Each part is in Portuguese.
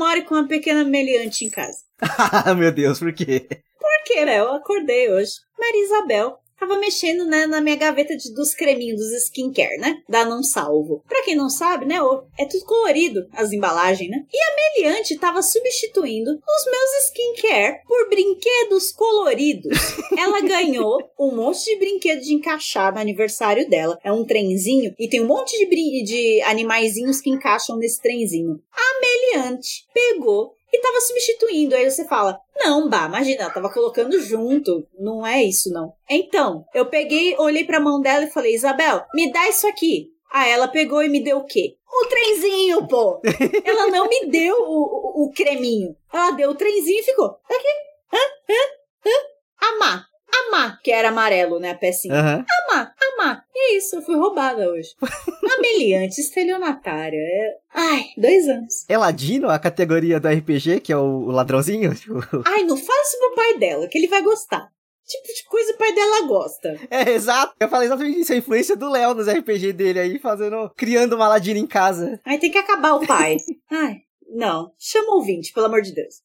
more com uma pequena meliante em casa. Meu Deus, por quê? Por né? Eu acordei hoje. Maria Isabel tava mexendo né, na minha gaveta de, dos creminhos, dos skincare, né? Da Não Salvo. Pra quem não sabe, né? É tudo colorido, as embalagens, né? E a Meliante tava substituindo os meus skincare por brinquedos coloridos. Ela ganhou um monte de brinquedo de encaixar no aniversário dela. É um trenzinho e tem um monte de, de animaizinhos que encaixam nesse trenzinho. A Meliante pegou e tava substituindo. Aí você fala, não, bah, imagina, ela tava colocando junto. Não é isso, não. Então, eu peguei, olhei pra mão dela e falei, Isabel, me dá isso aqui. Aí ela pegou e me deu o quê? O trenzinho, pô! ela não me deu o, o, o, creminho. Ela deu o trenzinho e ficou. Aqui. Hã? Hã? Hã? Amar. Amar, que era amarelo, né, a pecinha. Uhum. Amar, amar. E é isso, eu fui roubada hoje. Ameliante, estelionatária. É... Ai, dois anos. É Ladino, a categoria do RPG, que é o, o ladrãozinho? Ai, não fala isso pro pai dela, que ele vai gostar tipo de coisa o pai dela gosta. É, exato. Eu falei exatamente isso, a influência do Léo nos RPG dele aí, fazendo, criando uma ladina em casa. Aí tem que acabar o pai. Ai, não. Chama o ouvinte, pelo amor de Deus.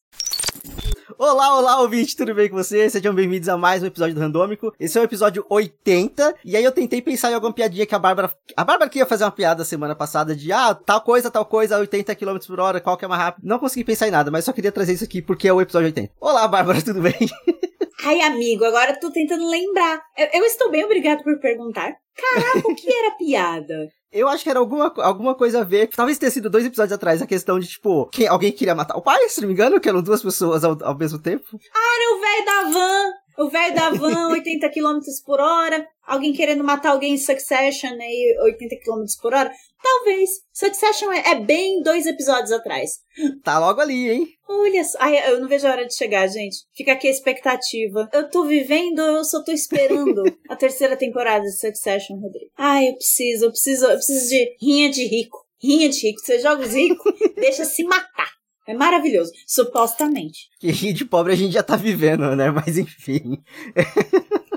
Olá, olá, ouvinte, tudo bem com vocês? Sejam bem-vindos a mais um episódio do Randômico. Esse é o episódio 80, e aí eu tentei pensar em alguma piadinha que a Bárbara... A Bárbara queria fazer uma piada semana passada de, ah, tal coisa, tal coisa, 80 km por hora, qual que é mais rápido. Não consegui pensar em nada, mas só queria trazer isso aqui porque é o episódio 80. Olá, Bárbara, tudo bem? Ai, amigo, agora eu tô tentando lembrar. Eu, eu estou bem, obrigado por perguntar. Caraca, o que era piada? Eu acho que era alguma, alguma coisa a ver. Talvez tenha sido dois episódios atrás a questão de, tipo, quem, alguém queria matar o pai, se não me engano, que eram duas pessoas ao, ao mesmo tempo. Ah, era o velho da van! O velho da van, 80 km por hora. Alguém querendo matar alguém em Succession aí, 80 km por hora. Talvez. Succession é, é bem dois episódios atrás. Tá logo ali, hein? Olha só. Ai, eu não vejo a hora de chegar, gente. Fica aqui a expectativa. Eu tô vivendo, eu só tô esperando a terceira temporada de Succession, Rodrigo. Ai, eu preciso, eu preciso, eu preciso de rinha de rico. Rinha de rico. Você joga os ricos, deixa se matar. É maravilhoso, supostamente. Que rinha de pobre a gente já tá vivendo, né? Mas enfim.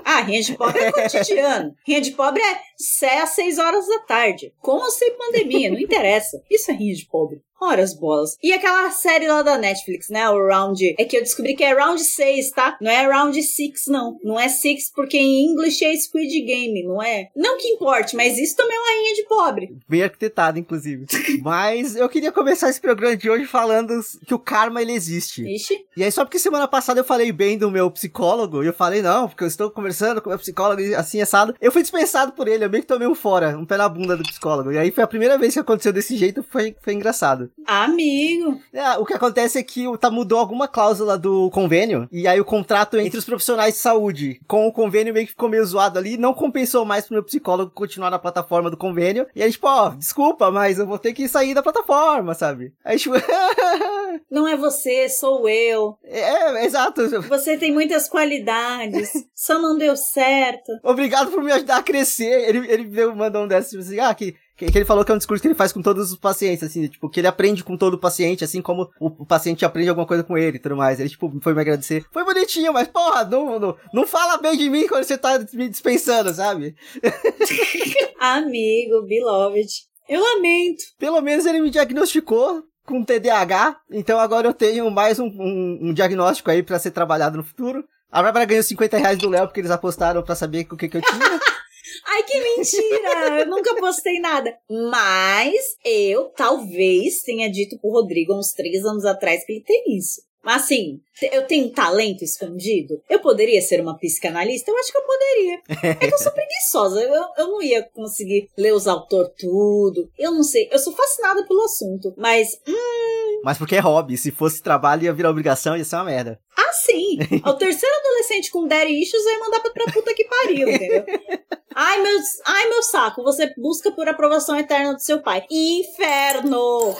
Ah, rinha de pobre é cotidiano. Rinha de pobre é 6 às 6 horas da tarde. Com ou sem pandemia, não interessa. Isso é rinha de pobre. Ora as bolas. E aquela série lá da Netflix, né? O Round. É que eu descobri que é Round 6, tá? Não é Round 6, não. Não é 6 porque em inglês é Squid Game, não é? Não que importe, mas isso também é uma rainha de pobre. Bem arquitetado, inclusive. mas eu queria começar esse programa de hoje falando que o karma ele existe. Ixi. E aí, só porque semana passada eu falei bem do meu psicólogo, e eu falei, não, porque eu estou conversando com o meu psicólogo assim, assado. Eu fui dispensado por ele, eu meio que tomei um fora, um pé na bunda do psicólogo. E aí foi a primeira vez que aconteceu desse jeito, foi, foi engraçado. Amigo. É, o que acontece é que tá, mudou alguma cláusula do convênio, e aí o contrato entre os profissionais de saúde com o convênio meio que ficou meio zoado ali, não compensou mais pro meu psicólogo continuar na plataforma do convênio. E aí, tipo, ó, desculpa, mas eu vou ter que sair da plataforma, sabe? Aí, tipo. não é você, sou eu. É, exato. Você tem muitas qualidades, só não deu certo. Obrigado por me ajudar a crescer. Ele, ele mandou um desses, tipo assim, ah, que que, ele falou que é um discurso que ele faz com todos os pacientes, assim, tipo, que ele aprende com todo o paciente, assim como o, o paciente aprende alguma coisa com ele e tudo mais. Ele, tipo, foi me agradecer. Foi bonitinho, mas, porra, não, não, não fala bem de mim quando você tá me dispensando, sabe? Amigo, beloved. Eu lamento. Pelo menos ele me diagnosticou com TDAH, então agora eu tenho mais um, um, um diagnóstico aí para ser trabalhado no futuro. A Bárbara ganhou 50 reais do Léo porque eles apostaram para saber o que, que eu tinha. Ai, que mentira! Eu nunca postei nada. Mas eu talvez tenha dito pro Rodrigo uns três anos atrás que ele tem isso. Mas assim, eu tenho um talento escondido? Eu poderia ser uma psicanalista? Eu acho que eu poderia. É que eu sou preguiçosa. Eu, eu não ia conseguir ler os autores tudo. Eu não sei. Eu sou fascinada pelo assunto. Mas. Hum... Mas porque é hobby. Se fosse trabalho, ia virar obrigação, ia ser uma merda. Ah, sim! O terceiro adolescente com daddy issues, eu ia mandar pra, pra puta que pariu, entendeu? Ai meu, ai, meu saco, você busca por aprovação eterna do seu pai. Inferno!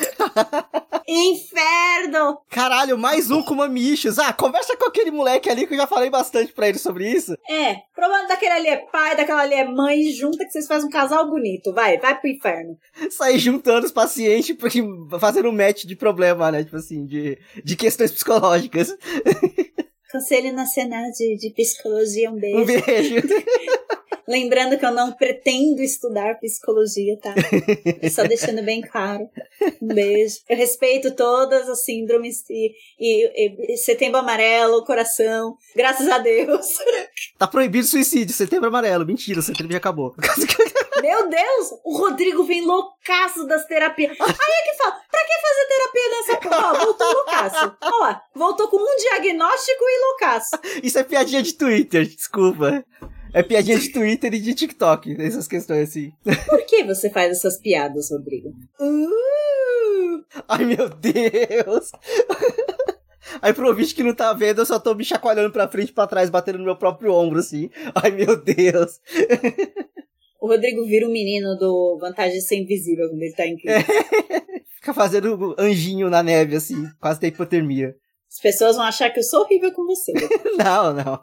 Inferno! Caralho, mais um com mamichos. Ah, conversa com aquele moleque ali que eu já falei bastante pra ele sobre isso. É, problema daquele ali é pai, daquela ali é mãe, junta que vocês fazem um casal bonito. Vai, vai pro inferno. Sair juntando os pacientes porque fazendo um match de problema, né? Tipo assim, de, de questões psicológicas. Conselho Nacional de, de Psicologia, um beijo. Um beijo. Lembrando que eu não pretendo estudar psicologia, tá? Só deixando bem claro. Um beijo. Eu respeito todas as síndromes e, e, e setembro amarelo, coração. Graças a Deus. Tá proibido suicídio, setembro amarelo. Mentira, setembro já acabou. Meu Deus! O Rodrigo vem loucaço das terapias. Aí é que fala, pra que fazer terapia nessa porra? Ó, voltou loucaço. Ó lá, voltou com um diagnóstico e loucaço. Isso é piadinha de Twitter, desculpa. É piadinha de Twitter e de TikTok, essas questões assim. Por que você faz essas piadas, Rodrigo? Uh! Ai, meu Deus! Aí pro ouvinte que não tá vendo, eu só tô me chacoalhando pra frente e pra trás, batendo no meu próprio ombro, assim. Ai, meu Deus! O Rodrigo vira o um menino do Vantagem Ser Invisível quando ele tá em crise. Fica fazendo anjinho na neve, assim, quase tem hipotermia. As pessoas vão achar que eu sou horrível com você. não, não.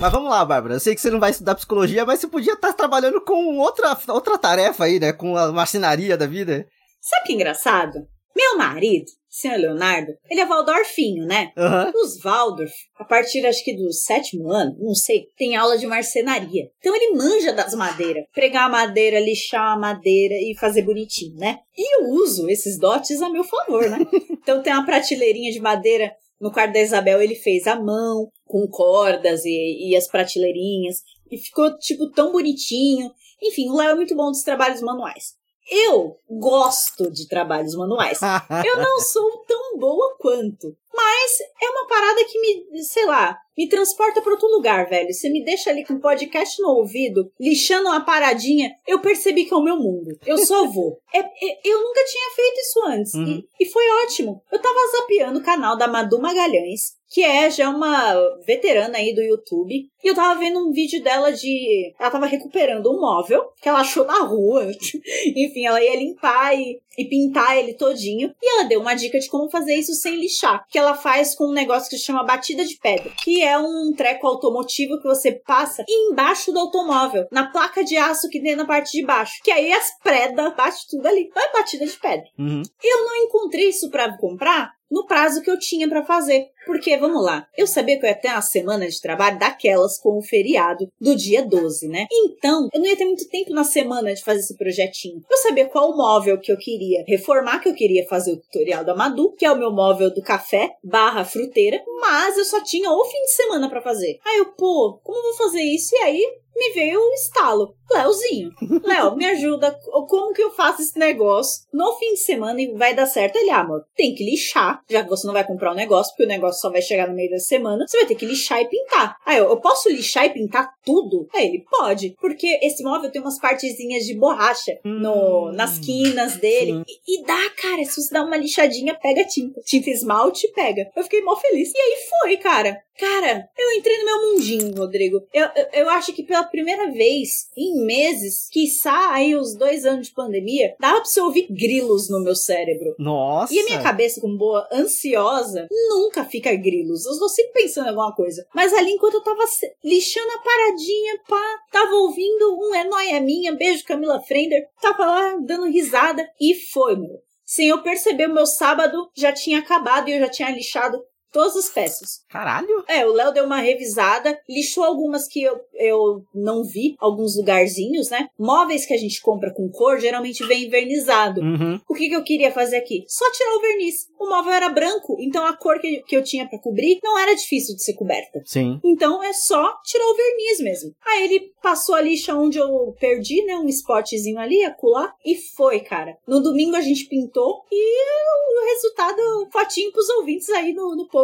Mas vamos lá, Bárbara. Eu sei que você não vai estudar psicologia, mas você podia estar trabalhando com outra, outra tarefa aí, né? Com a marcenaria da vida. Sabe que engraçado? Meu marido, senhor Leonardo, ele é Waldorfinho, né? Uhum. Os Waldorf, a partir acho que do sétimo ano, não sei, tem aula de marcenaria. Então ele manja das madeiras. Pregar a madeira, lixar a madeira e fazer bonitinho, né? E eu uso esses dotes a meu favor, né? então tem uma prateleirinha de madeira no quarto da Isabel, ele fez à mão, com cordas e, e as prateleirinhas. E ficou, tipo, tão bonitinho. Enfim, o Léo é muito bom dos trabalhos manuais. Eu gosto de trabalhos manuais. Eu não sou tão boa quanto. Mas é uma parada que me, sei lá, me transporta para outro lugar, velho. Você me deixa ali com um podcast no ouvido, lixando uma paradinha, eu percebi que é o meu mundo. Eu só vou. É, é, eu nunca tinha feito isso antes. Uhum. E, e foi ótimo. Eu tava zapeando o canal da Madu Magalhães que é já uma veterana aí do YouTube. E eu tava vendo um vídeo dela de. Ela tava recuperando um móvel que ela achou na rua. Enfim, ela ia limpar e, e pintar ele todinho. E ela deu uma dica de como fazer isso sem lixar. Que ela faz com um negócio que se chama batida de pedra. Que é um treco automotivo que você passa embaixo do automóvel. Na placa de aço que tem na parte de baixo. Que aí as predas bate tudo ali. É batida de pedra. Uhum. Eu não encontrei isso para comprar no prazo que eu tinha para fazer. Porque, vamos lá, eu sabia que eu ia ter uma semana de trabalho daquelas com o feriado do dia 12, né? Então, eu não ia ter muito tempo na semana de fazer esse projetinho. Eu sabia qual móvel que eu queria reformar, que eu queria fazer o tutorial da Madu, que é o meu móvel do café barra fruteira, mas eu só tinha o fim de semana para fazer. Aí eu, pô, como eu vou fazer isso? E aí, me veio o estalo. Léozinho, Léo, me ajuda. Como que eu faço esse negócio no fim de semana e vai dar certo? Ele, ah, amor, tem que lixar, já que você não vai comprar o um negócio, porque o negócio só vai chegar no meio da semana, você vai ter que lixar e pintar. Aí eu, eu posso lixar e pintar tudo? Aí ele, pode, porque esse móvel tem umas partezinhas de borracha no, hum, nas quinas dele. E, e, dá, cara, se você dá uma lixadinha, pega tinta. Tinta esmalte, pega. Eu fiquei mó feliz. E aí foi, cara. Cara, eu entrei no meu mundinho, Rodrigo. Eu, eu, eu acho que pela primeira vez em meses, quiçá aí os dois anos de pandemia, dava pra você ouvir grilos no meu cérebro. Nossa! E a minha cabeça, como boa ansiosa, nunca fica grilos. Eu vou sempre pensando em alguma coisa. Mas ali, enquanto eu tava lixando a paradinha, pá, tava ouvindo um É Noia Minha, beijo Camila Frender, tava lá dando risada e foi, meu. Sem eu perceber, o meu sábado já tinha acabado e eu já tinha lixado todas as peças. Caralho! É, o Léo deu uma revisada, lixou algumas que eu, eu não vi, alguns lugarzinhos, né? Móveis que a gente compra com cor geralmente vem envernizado. Uhum. O que, que eu queria fazer aqui? Só tirar o verniz. O móvel era branco, então a cor que, que eu tinha para cobrir não era difícil de ser coberta. Sim. Então é só tirar o verniz mesmo. Aí ele passou a lixa onde eu perdi, né? Um spotzinho ali, acular, e foi, cara. No domingo a gente pintou e o resultado, fotinho pros ouvintes aí no, no post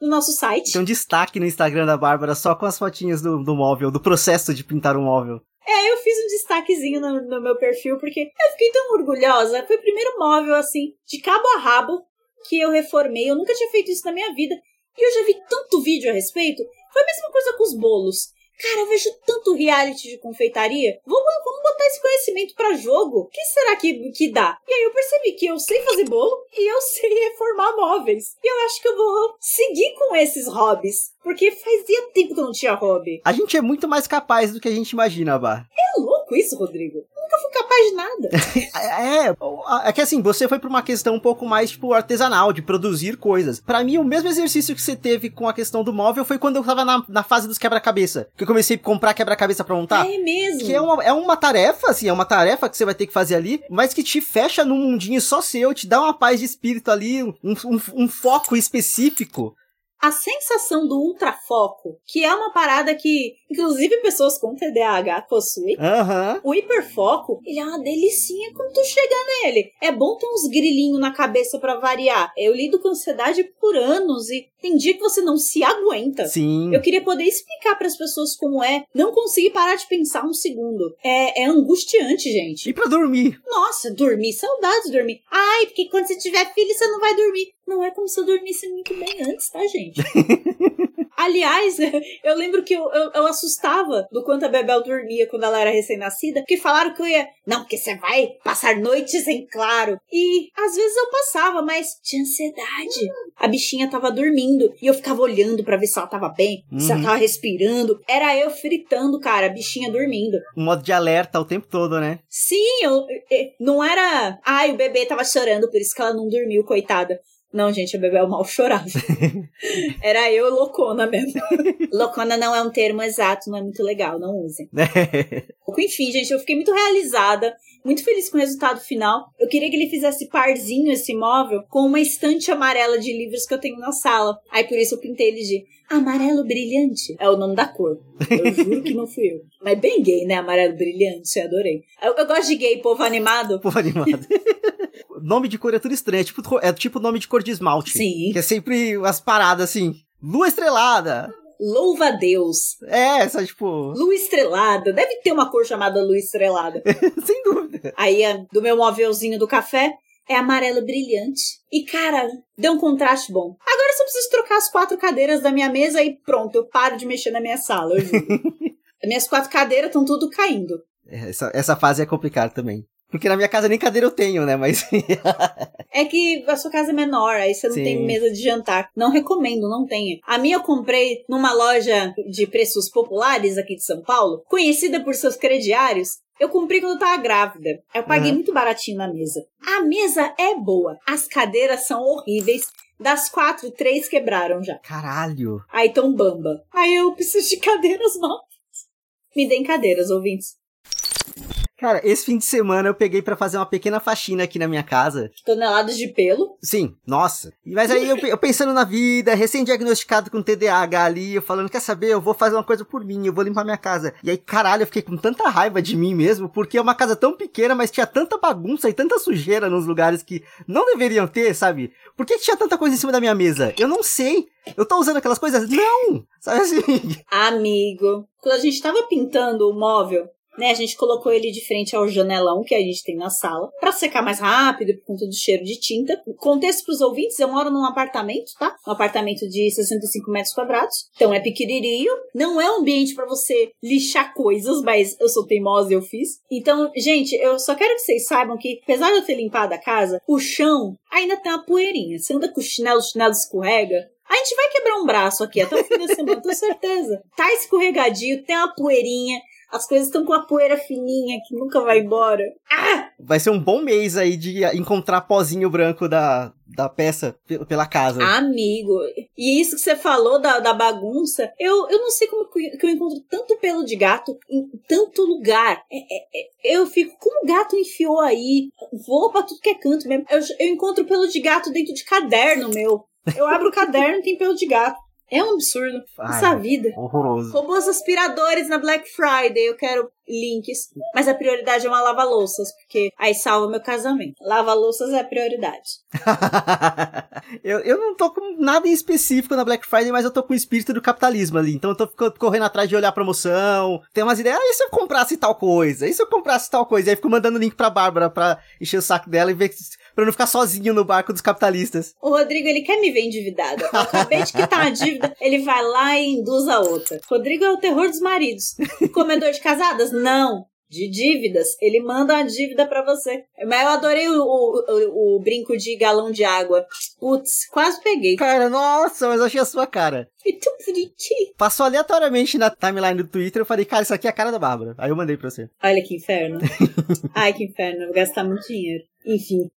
do nosso site. Tem um destaque no Instagram da Bárbara só com as fotinhas do, do móvel, do processo de pintar um móvel. É, eu fiz um destaquezinho no, no, meu perfil, porque eu fiquei tão orgulhosa. Foi o primeiro móvel, assim, de cabo a rabo, que eu reformei. Eu nunca tinha feito isso na minha vida. E eu já vi tanto vídeo a respeito. Foi a mesma coisa com os bolos. Cara, eu vejo tanto reality de confeitaria. Vamos, vamos botar esse conhecimento para jogo. O que será que, que dá? E aí eu percebi que eu sei fazer bolo e eu sei reformar móveis. E eu acho que eu vou seguir com esses hobbies. Porque fazia tempo que eu não tinha hobby. A gente é muito mais capaz do que a gente imagina, Bar. É louco isso, Rodrigo. Eu nunca fui capaz de nada. é, é que assim, você foi pra uma questão um pouco mais, tipo, artesanal, de produzir coisas. Para mim, o mesmo exercício que você teve com a questão do móvel foi quando eu tava na, na fase dos quebra-cabeça. Que eu comecei a comprar quebra-cabeça pra montar. É mesmo. Que é uma, é uma tarefa, assim, é uma tarefa que você vai ter que fazer ali, mas que te fecha num mundinho só seu, te dá uma paz de espírito ali, um, um, um foco específico a sensação do ultrafoco, que é uma parada que, inclusive, pessoas com TDAH possuem. Uhum. O hiperfoco, ele é uma delicinha quando tu chega nele. É bom ter uns grilinhos na cabeça para variar. Eu lido com ansiedade por anos e tem dia que você não se aguenta. Sim. Eu queria poder explicar para as pessoas como é não conseguir parar de pensar um segundo. É, é angustiante, gente. E para dormir? Nossa, dormir, saudades de dormir. Ai, porque quando você tiver filho, você não vai dormir. Não é como se eu dormisse muito bem antes, tá, gente? Aliás, eu lembro que eu, eu, eu, assustava do quanto a Bebel dormia quando ela era recém-nascida, porque falaram que eu ia. Não, porque você vai passar noites em claro. E às vezes eu passava, mas tinha ansiedade. A bichinha tava dormindo e eu ficava olhando para ver se ela tava bem, uhum. se ela uhum. tava respirando. Era eu fritando, cara, a bichinha dormindo. Um modo de alerta o tempo todo, né? Sim, eu, eu não era. Ai, o bebê tava chorando, por isso que ela não dormiu, coitada. Não, gente, a Bebel mal chorava. Era eu loucona mesmo. loucona não é um termo exato, não é muito legal, não usem. Enfim, gente, eu fiquei muito realizada, muito feliz com o resultado final. Eu queria que ele fizesse parzinho esse móvel com uma estante amarela de livros que eu tenho na sala. Aí por isso eu pintei ele de amarelo brilhante. É o nome da cor. Eu juro que não fui eu. Mas bem gay, né? Amarelo brilhante, eu adorei. Eu, eu gosto de gay, povo animado. Povo animado nome de cor é tudo estranho. É tipo, é tipo nome de cor de esmalte. Sim. Que é sempre umas paradas assim. Lua estrelada. Louva a Deus. É, essa, tipo. Lua estrelada. Deve ter uma cor chamada lua estrelada. Sem dúvida. Aí, do meu móvelzinho do café, é amarelo brilhante. E, cara, deu um contraste bom. Agora só preciso trocar as quatro cadeiras da minha mesa e pronto, eu paro de mexer na minha sala, eu juro. As minhas quatro cadeiras estão tudo caindo. Essa, essa fase é complicada também. Porque na minha casa nem cadeira eu tenho, né? Mas. é que a sua casa é menor, aí você não Sim. tem mesa de jantar. Não recomendo, não tenha. A minha eu comprei numa loja de preços populares aqui de São Paulo, conhecida por seus crediários. Eu comprei quando eu tava grávida. Eu paguei uhum. muito baratinho na mesa. A mesa é boa. As cadeiras são horríveis. Das quatro, três quebraram já. Caralho. Aí tão bamba. Aí eu preciso de cadeiras novas. Me deem cadeiras, ouvintes. Cara, esse fim de semana eu peguei para fazer uma pequena faxina aqui na minha casa. Toneladas de pelo? Sim, nossa. Mas aí eu, eu pensando na vida, recém-diagnosticado com TDAH ali, eu falando, quer saber, eu vou fazer uma coisa por mim, eu vou limpar minha casa. E aí, caralho, eu fiquei com tanta raiva de mim mesmo, porque é uma casa tão pequena, mas tinha tanta bagunça e tanta sujeira nos lugares que não deveriam ter, sabe? Por que tinha tanta coisa em cima da minha mesa? Eu não sei. Eu tô usando aquelas coisas? Não! Sabe assim? Amigo, quando a gente tava pintando o móvel, né? A gente colocou ele de frente ao janelão que a gente tem na sala, para secar mais rápido por conta do cheiro de tinta. Contexto para os ouvintes, eu moro num apartamento, tá? Um apartamento de 65 metros quadrados, então é pequenininho, não é um ambiente para você lixar coisas, mas eu sou teimosa e eu fiz. Então, gente, eu só quero que vocês saibam que, apesar de eu ter limpado a casa, o chão ainda tem uma poeirinha. Você anda com o chinelo, o chinelo escorrega, a gente vai quebrar um braço aqui até o fim da semana, tenho certeza. Tá escorregadio, tem uma poeirinha. As coisas estão com a poeira fininha que nunca vai embora. Ah! Vai ser um bom mês aí de encontrar pozinho branco da, da peça pela casa. Amigo, e isso que você falou da, da bagunça, eu, eu não sei como que eu encontro tanto pelo de gato em tanto lugar. É, é, é, eu fico, como o gato enfiou aí? Vou pra tudo que é canto mesmo. Eu, eu encontro pelo de gato dentro de caderno meu. Eu abro o caderno e tem pelo de gato. É um absurdo. Ai, Essa vida. Horroroso. Robôs aspiradores na Black Friday. Eu quero links. Mas a prioridade é uma lava-louças, porque aí salva meu casamento. Lava-louças é a prioridade. eu, eu não tô com nada em específico na Black Friday, mas eu tô com o espírito do capitalismo ali. Então eu tô correndo atrás de olhar promoção. Tem umas ideias. Ah, e se eu comprasse tal coisa? E se eu comprasse tal coisa? E aí fico mandando link pra Bárbara pra encher o saco dela e ver pra não ficar sozinho no barco dos capitalistas. O Rodrigo, ele quer me ver endividada. Eu acabei de quitar uma dívida, ele vai lá e induz a outra. Rodrigo é o terror dos maridos. Comedor de casadas? Não. de dívidas. Ele manda uma dívida para você. Mas eu adorei o, o, o, brinco de galão de água. Putz, quase peguei. Cara, nossa, mas eu achei a sua cara. É tão bonitinho. Passou aleatoriamente na timeline do Twitter, eu falei, cara, isso aqui é a cara da Bárbara. Aí eu mandei pra você. Olha que inferno. Ai, que inferno. Vou gastar muito dinheiro. Enfim.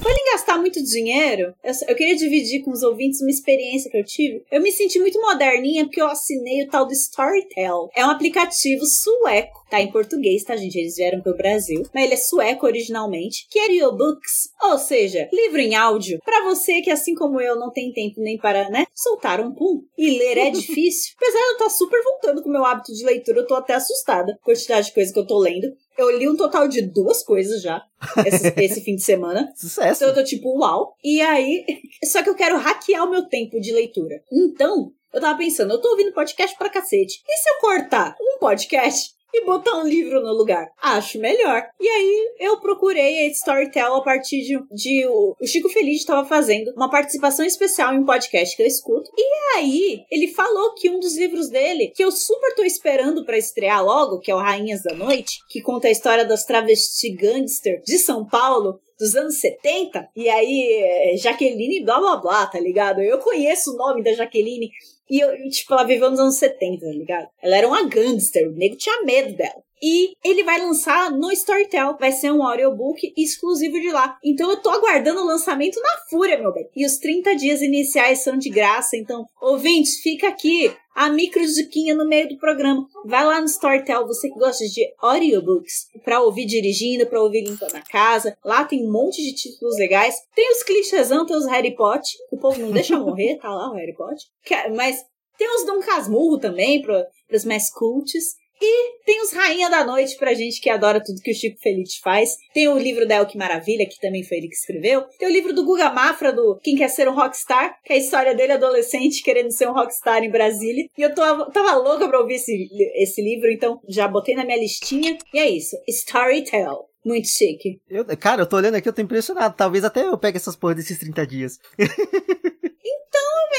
Falando em gastar muito dinheiro, eu, eu, queria dividir com os ouvintes uma experiência que eu tive. Eu me senti muito moderninha porque eu assinei o tal do Storytel. É um aplicativo sueco. Tá em português, tá, gente? Eles vieram pro Brasil. Mas ele é sueco originalmente. Que é audiobooks, ou seja, livro em áudio. Para você que, assim como eu, não tem tempo nem para, né, soltar um pum. E ler é difícil. Apesar de eu estar tá super voltando com o meu hábito de leitura, eu tô até assustada com a quantidade de coisa que eu tô lendo. Eu li um total de duas coisas já esse, esse fim de semana. Sucesso. Então eu tô tipo, uau. E aí, só que eu quero hackear o meu tempo de leitura. Então, eu tava pensando, eu tô ouvindo podcast pra cacete. E se eu cortar um podcast e botar um livro no lugar. Acho melhor. E aí eu procurei a Storytel a partir de, de o, Chico Feliz estava fazendo uma participação especial em um podcast que eu escuto. E aí ele falou que um dos livros dele, que eu super tô esperando para estrear logo, que é o Rainhas da Noite, que conta a história das travesti gangster de São Paulo, dos anos 70, e aí é, Jaqueline blá blá blá, tá ligado? Eu conheço o nome da Jaqueline e eu, tipo, ela viveu nos anos 70, tá ligado? Ela era uma gangster, o nego tinha medo dela. E ele vai lançar no Storytel. Vai ser um audiobook exclusivo de lá. Então eu tô aguardando o lançamento na fúria, meu bem. E os 30 dias iniciais são de graça. Então, ouvintes, fica aqui a micro diquinha no meio do programa. Vai lá no Storytel, você que gosta de audiobooks, pra ouvir dirigindo, pra ouvir limpando a casa. Lá tem um monte de títulos legais. Tem os clichêsão, tem os Harry Potter. O povo não deixa morrer, tá lá o Harry Potter. É, mas tem os Dom Casmurro também, para mais cults. E tem os Rainha da Noite pra gente que adora tudo que o Chico Feliz faz. Tem o livro da El Que Maravilha, que também foi ele que escreveu. Tem o livro do Guga Mafra, do Quem Quer Ser um Rockstar, que é a história dele adolescente querendo ser um rockstar em Brasília. E eu tô, tava louca pra ouvir esse, esse livro, então já botei na minha listinha. E é isso, Storytell. Muito chique. Eu, cara, eu tô olhando aqui, eu tô impressionado. Talvez até eu pegue essas porras desses 30 dias.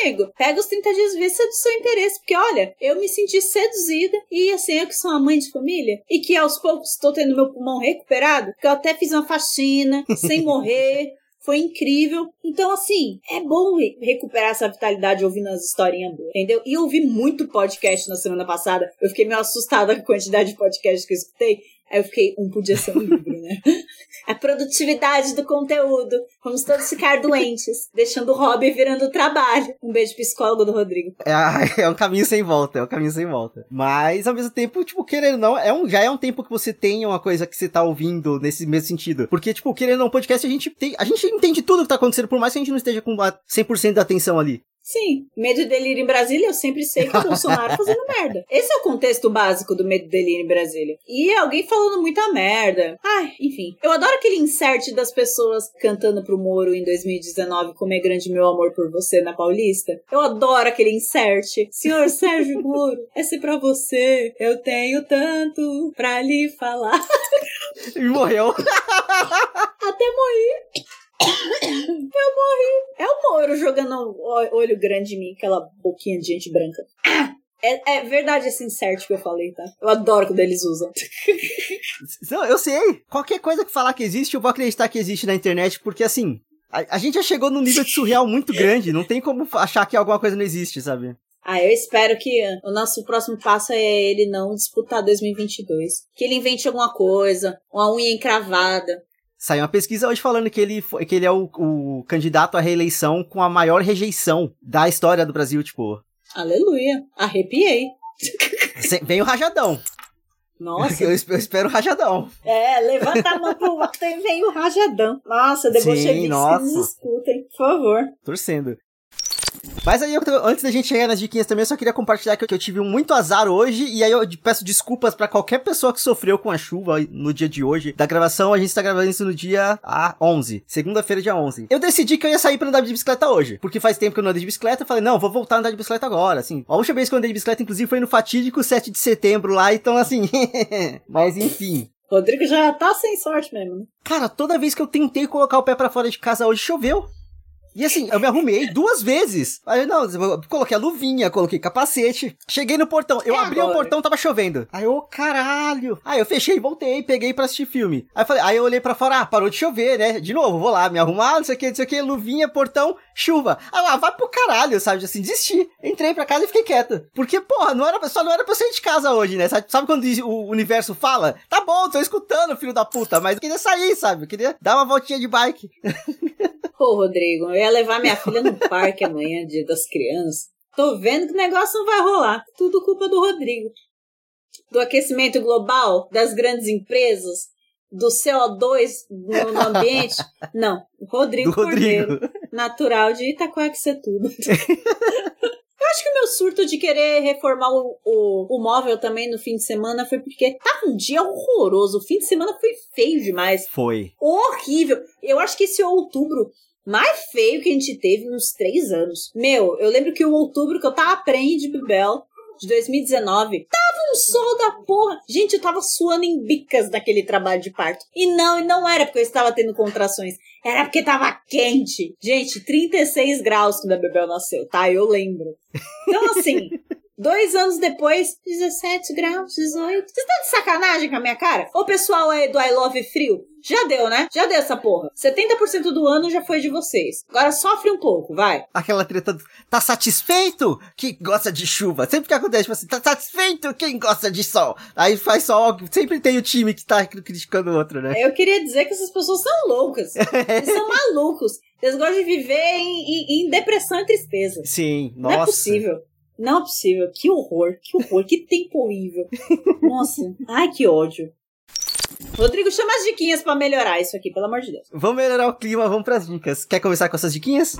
amigo, pega os 30 dias e vê se é do seu interesse. Porque, olha, eu me senti seduzida e, assim, eu que sou uma mãe de família e que aos poucos estou tendo meu pulmão recuperado, que eu até fiz uma faxina sem morrer. Foi incrível. Então, assim, é bom recuperar essa vitalidade ouvindo as historinhas boas, entendeu? E eu ouvi muito podcast na semana passada. Eu fiquei meio assustada com a quantidade de podcasts que eu escutei. Aí eu fiquei, um podia ser um livro, né? a produtividade do conteúdo. Vamos todos ficar doentes, deixando o hobby virando trabalho. Um beijo psicólogo do Rodrigo. É, é um caminho sem volta, é um caminho sem volta. Mas, ao mesmo tempo, tipo, querendo não, é um, já é um tempo que você tem uma coisa que você tá ouvindo nesse mesmo sentido. Porque, tipo, querendo não, podcast, a gente tem, a gente entende tudo que tá acontecendo, por mais que a gente não esteja com 100% da atenção ali. Sim, medo e delírio em Brasília, eu sempre sei que o Bolsonaro fazendo merda. Esse é o contexto básico do medo e delírio em Brasília. E alguém falando muita merda. Ai, enfim. Eu adoro aquele insert das pessoas cantando pro Moro em 2019 como é grande meu amor por você na Paulista. Eu adoro aquele insert. Senhor Sérgio Moro, esse é pra você. Eu tenho tanto pra lhe falar. E morreu. Até morri. Eu morri. É o Moro jogando olho grande em mim, aquela boquinha de gente branca. É, é, verdade esse insert que eu falei, tá? Eu adoro quando eles usam. Não, eu sei. Qualquer coisa que falar que existe, eu vou acreditar que existe na internet, porque assim, a, a gente já chegou num nível de surreal muito grande. Não tem como achar que alguma coisa não existe, sabe? Ah, eu espero que o nosso próximo passo é ele não disputar 2022. Que ele invente alguma coisa, uma unha encravada, Saiu uma pesquisa hoje falando que ele, que ele é o, o candidato à reeleição com a maior rejeição da história do Brasil, tipo. Aleluia. Arrepiei. Vem o rajadão. Nossa. Eu espero o rajadão. É, levanta a mão pro alto e vem o rajadão. Nossa, debochevistas nos escutem, por favor. Torcendo. Mas aí, eu, antes da gente chegar nas diquinhas também, eu só queria compartilhar que eu tive muito azar hoje, e aí eu peço desculpas para qualquer pessoa que sofreu com a chuva no dia de hoje. Da gravação, a gente tá gravando isso no dia a 11, segunda-feira, dia 11. Eu decidi que eu ia sair pra andar de bicicleta hoje, porque faz tempo que eu não andei de bicicleta, eu falei, não, vou voltar a andar de bicicleta agora, assim. A última vez que eu andei de bicicleta, inclusive, foi no fatídico 7 de setembro lá, então assim, mas enfim. Rodrigo já tá sem sorte mesmo, né? Cara, toda vez que eu tentei colocar o pé para fora de casa hoje, choveu. E assim, eu me arrumei duas vezes. Aí, não, eu coloquei a luvinha, coloquei capacete. Cheguei no portão. Eu É abri o agora. portão, tava chovendo. Aí, ô, caralho. Aí eu fechei, voltei, peguei pra assistir filme. Aí eu falei, aí eu olhei pra fora, ah, parou de chover, né? De novo, vou lá, me arrumar, não sei o que, não sei o que, luvinha, portão, chuva. Aí, eu, ah, vai pro caralho, sabe? Assim, desisti. Entrei pra casa e fiquei quieta. Porque, porra, não era, só não era pra eu sair de casa hoje, né? Sabe, sabe quando o universo fala? Tá bom, tô escutando, filho da puta, mas eu queria sair, sabe? Eu queria dar uma voltinha de bike. Pô, Rodrigo, eu ia levar minha filha no parque amanhã, dia das crianças. Tô vendo que o negócio não vai rolar. Tudo culpa do Rodrigo. Do aquecimento global, das grandes empresas, do CO2 no, no ambiente. Não, Rodrigo, Do Rodrigo. Cordeiro, natural de Itacoaxetuba. Eu acho que o meu surto de querer reformar o, o, o móvel também no fim de semana foi porque tava um dia horroroso. O fim de semana foi feio demais Foi. horrível. Eu acho que esse outubro mais feio que a gente teve uns três anos. Meu, eu lembro que o outubro que eu tava prende de Bibel, de 2019, tava um sol da porra. Gente, eu tava suando em bicas daquele trabalho de parto. E não, e não era porque eu estava tendo contrações. Era porque tava quente. Gente, 36 graus quando a Bebel nasceu, tá? Eu lembro. Então, assim, dois anos depois, 17 graus, 18. Vocês estão de sacanagem com a minha cara? O pessoal é do I Love Frio? Já deu, né? Já deu essa porra. 70% do ano já foi de vocês. Agora sofre um pouco, vai. Aquela treta do, tá satisfeito quem gosta de chuva? Sempre que acontece, tipo assim, tá satisfeito quem gosta de sol? Aí faz sol, sempre tem o time que tá criticando o outro, né? Eu queria dizer que essas pessoas são loucas. Eles são malucos. Eles gostam de viver em, em- em depressão e tristeza. Sim, Não nossa. é possível. Não é possível. Que horror, que horror, que tempo horrível. Nossa, ai que ódio. Rodrigo, chama as diquinhas pra melhorar isso aqui, pelo amor de Deus. Vamos melhorar o clima, vamos pras dicas. Quer começar com essas diquinhas?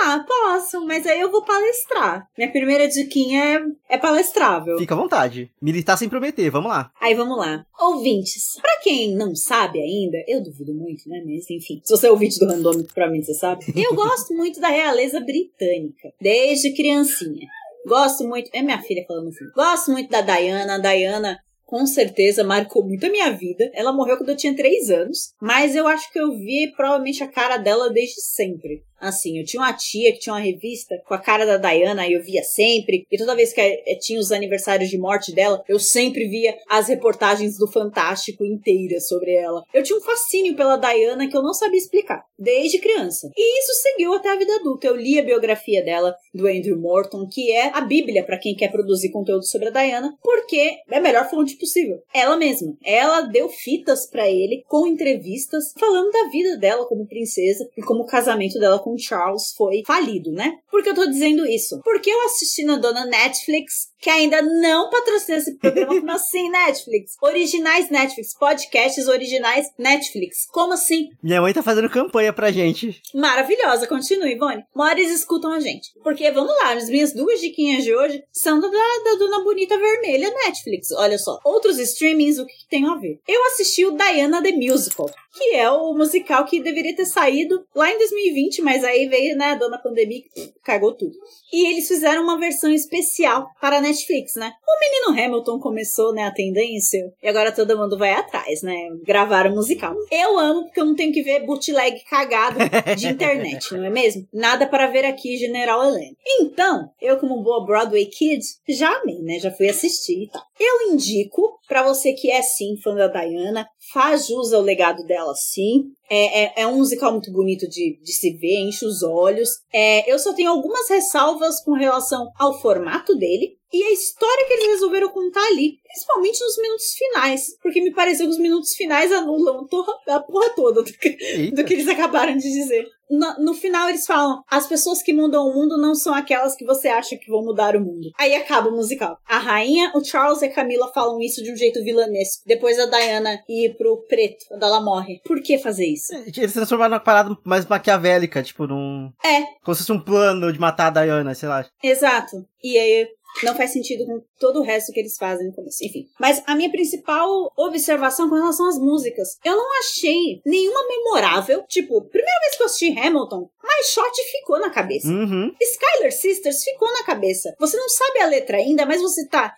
Ah, posso, mas aí eu vou palestrar. Minha primeira diquinha é, é palestrável. Fica à vontade. Militar sem prometer, vamos lá. Aí vamos lá. Ouvintes, pra quem não sabe ainda, eu duvido muito, né? Mas enfim, se você é ouvinte do Randômico, pra mim você sabe. Eu gosto muito da realeza britânica, desde criancinha. Gosto muito. É minha filha falando assim. Gosto muito da Diana. A Diana, com certeza, marcou muito a minha vida. Ela morreu quando eu tinha 3 anos. Mas eu acho que eu vi provavelmente a cara dela desde sempre. Assim, eu tinha uma tia que tinha uma revista com a cara da Diana, e eu via sempre. E toda vez que eh, tinha os aniversários de morte dela, eu sempre via as reportagens do Fantástico inteiras sobre ela. Eu tinha um fascínio pela Diana que eu não sabia explicar, desde criança. E isso seguiu até a vida adulta. Eu li a biografia dela, do Andrew Morton, que é a bíblia para quem quer produzir conteúdo sobre a Diana, porque é a melhor fonte possível. Ela mesma. Ela deu fitas para ele com entrevistas falando da vida dela como princesa e como o casamento dela com Charles foi falido, né? Por que eu tô dizendo isso? Porque eu assisti na dona Netflix, que ainda não patrocina esse programa, como assim Netflix? Originais Netflix, podcasts originais Netflix. Como assim? Minha mãe tá fazendo campanha pra gente. Maravilhosa, continue, Ivone. Mores escutam a gente. Porque, vamos lá, as minhas duas diquinhas de hoje são da, da Dona Bonita Vermelha Netflix. Olha só, outros streamings, o que, que tem a ver? Eu assisti o Diana the Musical, que é o musical que deveria ter saído lá em 2020, mas aí veio, né, a Dona Pandemia que cagou tudo. E eles fizeram uma versão especial para a Netflix, né? O menino Hamilton começou, né, a tendência, e agora todo mundo vai atrás, né? Gravaram o musical. Eu amo, porque eu não tenho que ver bootleg cagado de internet, não é mesmo? Nada para ver aqui, General Helena. Então, eu como boa Broadway Kid, já amei, né? Já fui assistir e tal. Eu indico para você que é sim fã da Diana, faz jus ao legado dela sim. É, é, é um musical muito bonito de, de se ver, enche os olhos. É, eu só tenho algumas ressalvas com relação ao formato dele e a história que eles resolveram contar ali, principalmente nos minutos finais, porque me pareceu que os minutos finais anulam a porra toda do que, do que eles acabaram de dizer. No, no final eles falam: as pessoas que mudam o mundo não são aquelas que você acha que vão mudar o mundo. Aí acaba o musical. A rainha, o Charles e a Camila falam isso de um jeito vilanesco. Depois a Diana ir pro preto, quando ela morre. Por que fazer isso? Eles transformaram uma parada mais maquiavélica, tipo, num. É, Como se fosse um plano de matar a Diana, sei lá. Exato. E aí não faz sentido com todo o resto que eles fazem no começo. Enfim. Mas a minha principal observação com relação às músicas, eu não achei nenhuma memorável. Tipo, primeira vez que eu assisti Hamilton, My Shot ficou na cabeça. Uhum. Skylar Sisters ficou na cabeça. Você não sabe a letra ainda, mas você tá.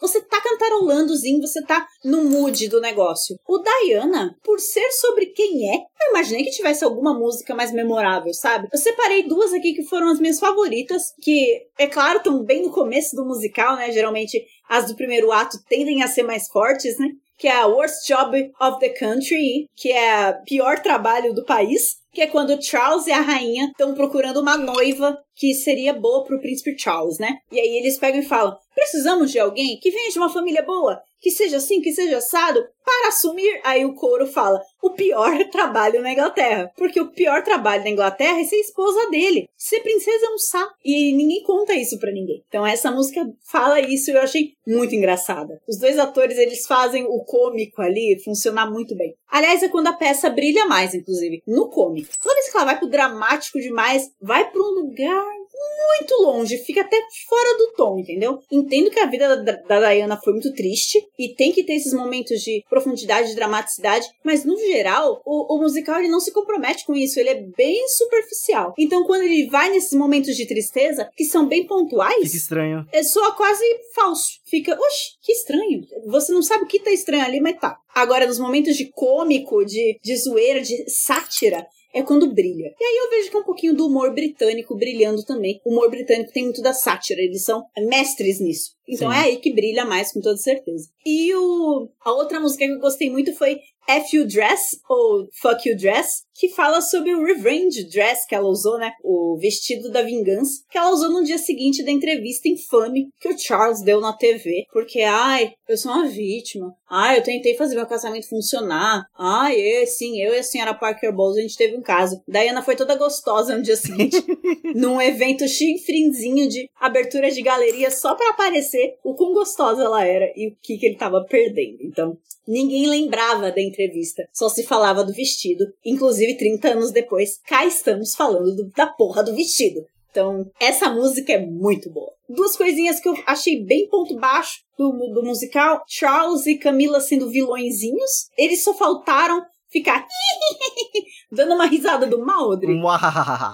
Você tá cantarolandozinho, você tá no mood do negócio. O Diana, por ser sobre quem é, eu imaginei que tivesse alguma música mais memorável, sabe? Eu separei duas aqui que foram as minhas favoritas, que, é claro, estão bem no começo do musical, né? Geralmente as do primeiro ato tendem a ser mais fortes, né? Que é a Worst Job of the Country, que é o pior trabalho do país que é quando Charles e a rainha estão procurando uma noiva que seria boa pro príncipe Charles, né? E aí eles pegam e falam: precisamos de alguém que venha de uma família boa, que seja assim, que seja assado, para assumir. Aí o coro fala: o pior trabalho na Inglaterra. Porque o pior trabalho na Inglaterra é ser esposa dele. Ser princesa é um saco. E ninguém conta isso pra ninguém. Então essa música fala isso e eu achei muito engraçada. Os dois atores, eles fazem o cômico ali funcionar muito bem. Aliás, é quando a peça brilha mais, inclusive, no cômico. Toda vez que ela vai pro dramático demais, vai pra um lugar muito longe, fica até fora do tom, entendeu? Entendo que a vida da, da Diana foi muito triste e tem que ter esses momentos de profundidade, de dramaticidade, mas no geral, o, o musical ele não se compromete com isso, ele é bem superficial. Então, quando ele vai nesses momentos de tristeza, que são bem pontuais, Fica estranho. é só quase falso. Fica, oxe, que estranho. Você não sabe o que tá estranho ali, mas tá. Agora, nos momentos de cômico, de, de zoeira, de sátira, é quando brilha. E aí eu vejo que é um pouquinho do humor britânico brilhando também. O humor britânico tem muito da sátira, eles são mestres nisso. Então Sim. é aí que brilha mais, com toda certeza. E o, a outra música que eu gostei muito foi F You Dress, ou Fuck You Dress, que fala sobre o revenge dress que ela usou, né? O vestido da vingança, que ela usou no dia seguinte da entrevista infame que o Charles deu na TV. Porque, ai, eu sou uma vítima. Ai, eu tentei fazer meu casamento funcionar. Ai, eu, sim, eu e a senhora Parker Bowles, a gente teve um caso. Diana foi toda gostosa no dia seguinte, num evento chifrinzinho de abertura de galeria só pra aparecer o quão gostosa ela era e o que, que ele tava perdendo. Então, ninguém lembrava da entrevista, só se falava do vestido. Inclusive, 30 anos depois, cá estamos falando do- da porra do vestido. Então, essa música é muito boa. Duas coisinhas que eu achei bem ponto baixo do, do musical: Charles e Camila sendo vilõezinhos. Eles só faltaram ficar dando uma risada do Maldry. Muahahaha.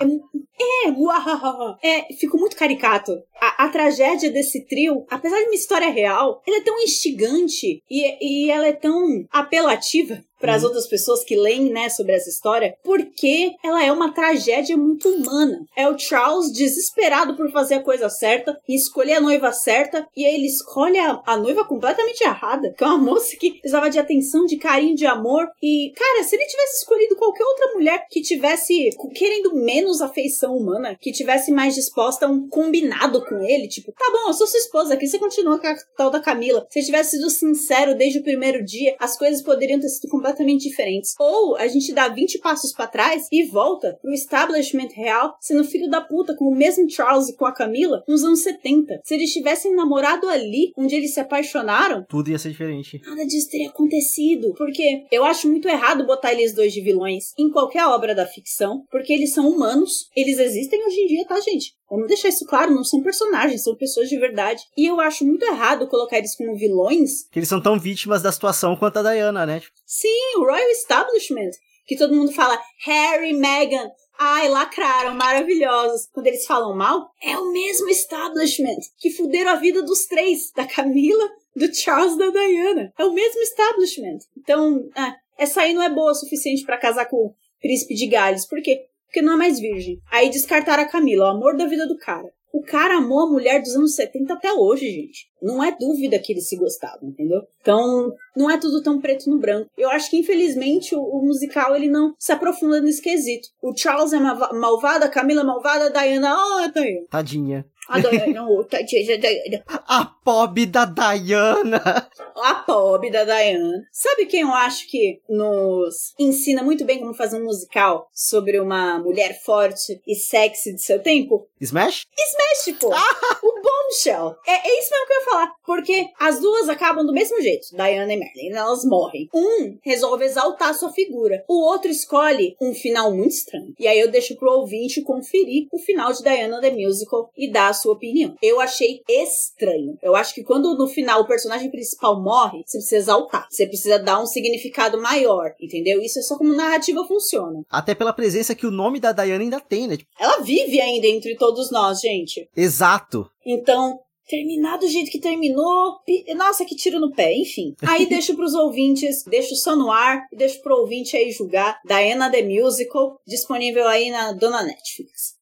É, uau! É, ficou muito caricato. A, a tragédia desse trio, apesar de uma história real, ela é tão instigante e, e ela é tão apelativa para as Uhum. outras pessoas que leem, né, sobre essa história, porque ela é uma tragédia muito humana. É o Charles desesperado por fazer a coisa certa e escolher a noiva certa, e aí ele escolhe a, a noiva completamente errada, que é uma moça que precisava de atenção, de carinho, de amor. E, cara, se ele tivesse escolhido qualquer outra mulher que tivesse querendo menos afeição humana, que tivesse mais disposta a um combinado com ele, tipo, tá bom, eu sou sua esposa aqui, você continua com a tal da Camila. Se tivesse sido sincero desde o primeiro dia, as coisas poderiam ter sido completamente diferentes. Ou a gente dá 20 passos pra trás e volta pro establishment real, sendo filho da puta com o mesmo Charles e com a Camila nos anos 70. Se eles tivessem namorado ali, onde eles se apaixonaram, Tudo ia ser diferente. nada disso teria acontecido. Porque eu acho muito errado botar eles dois de vilões qualquer obra da ficção, porque eles são humanos, eles existem hoje em dia, tá, gente? Vamos deixar isso claro, não são personagens, são pessoas de verdade. E eu acho muito errado colocar eles como vilões. Que eles são tão vítimas da situação quanto a Diana, né? Tipo, Sim, o Royal Establishment, que todo mundo fala Harry, Meghan, ai, lacraram, maravilhosos. Quando eles falam mal, é o mesmo establishment que fuderam a vida dos três, da Camila, do Charles e da Diana. É o mesmo establishment. Então, ah, essa aí não é boa o suficiente pra casar com príncipe de Gales. Por quê? Porque não é mais virgem. Aí descartaram a Camila, o amor da vida do cara. O cara amou a mulher dos anos 70 até hoje, gente. Não é dúvida que eles se gostavam, entendeu? Então, não é tudo tão preto no branco. Eu acho que, infelizmente, o, o musical ele não se aprofunda nesse quesito. O Charles é malva- malvado, a Camila é malvada, a Diana, oh, a Diana. tadinha. A Diana, oh, tadinha. A pobre da Diana. A pobre da Diana. Sabe quem eu acho que nos ensina muito bem como fazer um musical sobre uma mulher forte e sexy de seu tempo? Smash? Smash, tipo, o Bombshell. É, é isso mesmo que eu ia falar. Porque as duas acabam do mesmo jeito, Diana e Marilyn. Elas morrem. Um resolve exaltar sua figura. O outro escolhe um final muito estranho. E aí eu deixo pro ouvinte conferir o final de Diana the Musical e dar a sua opinião. Eu achei estranho. Eu acho que quando no final o personagem principal morre, você precisa exaltar. Você precisa dar um significado maior, entendeu? Isso é só como narrativa funciona. Até pela presença que o nome da Diana ainda tem, né? Tipo, Ela vive ainda entre todos nós, gente. exato. Então, terminar do jeito que terminou. Nossa, que tiro no pé, enfim. Aí deixo pros ouvintes, deixo só no ar e deixo pro ouvinte aí julgar Diana the Musical, disponível aí na dona Netflix.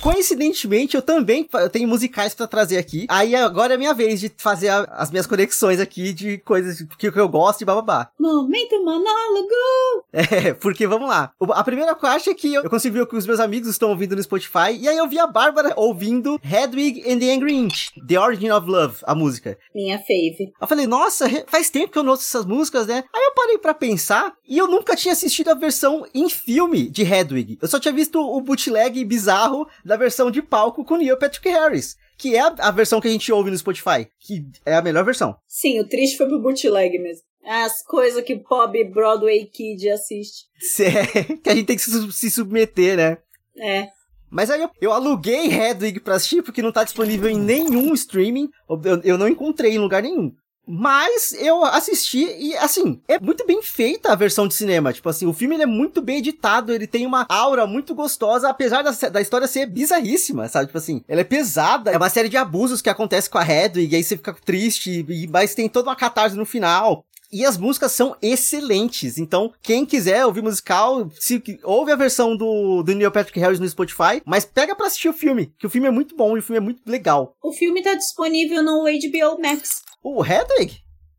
Coincidentemente, eu também tenho musicais para trazer aqui. Aí agora é minha vez de fazer a, as minhas conexões aqui de coisas que, que eu gosto e bababá. Momento monólogo! É, porque vamos lá. A primeira parte é que eu, eu consigo ver o que os meus amigos estão ouvindo no Spotify. E aí eu vi a Bárbara ouvindo Hedwig and the Angry Inch, The Origin of Love, a música. Minha fave. Eu falei, nossa, faz tempo que eu não ouço essas músicas, né? Aí eu parei para pensar e eu nunca tinha assistido a versão em filme de Hedwig. Eu só tinha visto o bootleg bizarro da versão de palco com Neil Patrick Harris. Que é a, a, versão que a gente ouve no Spotify. Que é a melhor versão. Sim, o triste foi pro bootleg mesmo. As coisas que o Bob Broadway Kid assiste. É, que a gente tem que se, se submeter, né? É. Mas aí eu, eu, aluguei Hedwig pra assistir, porque não tá disponível em nenhum streaming. Eu, eu não encontrei em lugar nenhum. Mas eu assisti e, assim, é muito bem feita a versão de cinema. Tipo assim, o filme é muito bem editado, ele tem uma aura muito gostosa, apesar da, da história ser bizarríssima, sabe? Tipo assim, ela é pesada, é uma série de abusos que acontece com a Hedwig, e aí você fica triste, e, mas tem toda uma catarse no final. E as músicas são excelentes. Então, quem quiser ouvir musical, se, ouve a versão do, do Neil Patrick Harris no Spotify, mas pega pra assistir o filme, que o filme é muito bom e o filme é muito legal. O filme tá disponível no HBO Max. O Hedwig?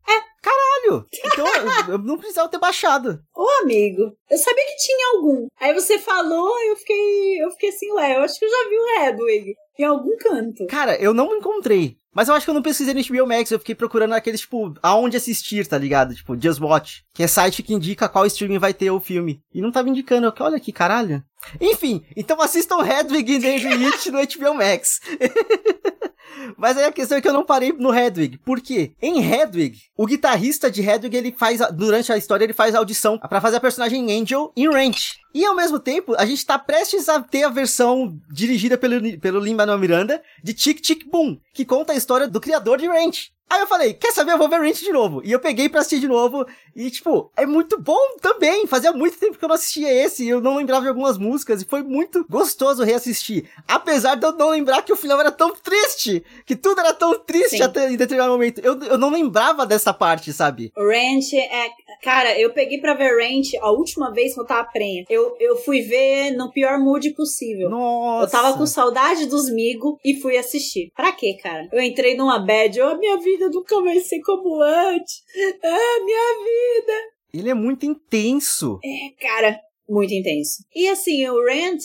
É. Caralho! Então eu, eu não precisava ter baixado. Ô, amigo, eu sabia que tinha algum. Aí você falou, eu fiquei, eu fiquei assim, ué, eu acho que eu já vi o Hedwig em algum canto. Cara, eu não encontrei. Mas eu acho que eu não pesquisei no HBO Max, eu fiquei procurando aqueles, tipo, aonde assistir, tá ligado? Tipo, Just Watch, que é site que indica qual streaming vai ter o filme. E não tava indicando, eu, olha aqui, caralho. Enfim, então assistam Hedwig e David It no HBO Max. Mas aí a questão é que eu não parei no Hedwig. Por quê? Em Hedwig, o guitarrista de Hedwig, ele faz, durante a história, ele faz audição para fazer a personagem Angel em Ranch. E ao mesmo tempo, a gente tá prestes a ter a versão dirigida pelo, pelo Lin-Manuel Miranda de Tic Tic Boom, que conta a história do criador de Ranch. Aí eu falei, quer saber? Eu vou ver Ranch de novo. E eu peguei pra assistir de novo. E, tipo, é muito bom também. Fazia muito tempo que eu não assistia esse. E eu não lembrava de algumas músicas. E foi muito gostoso reassistir. Apesar de eu não lembrar que o final era tão triste. Que tudo era tão triste até em determinado momento. Eu, eu não lembrava dessa parte, sabe? Ranch é. Cara, eu peguei pra ver Ranch a última vez que eu tava prenha. Eu, eu fui ver no pior mood possível. Nossa. Eu tava com saudade dos Migo e fui assistir. Pra quê, cara? Eu entrei numa bad. Oh, minha vida vida nunca vai ser como antes. Ah, minha vida. Ele é muito intenso. É, cara, muito intenso. E assim, o Rant,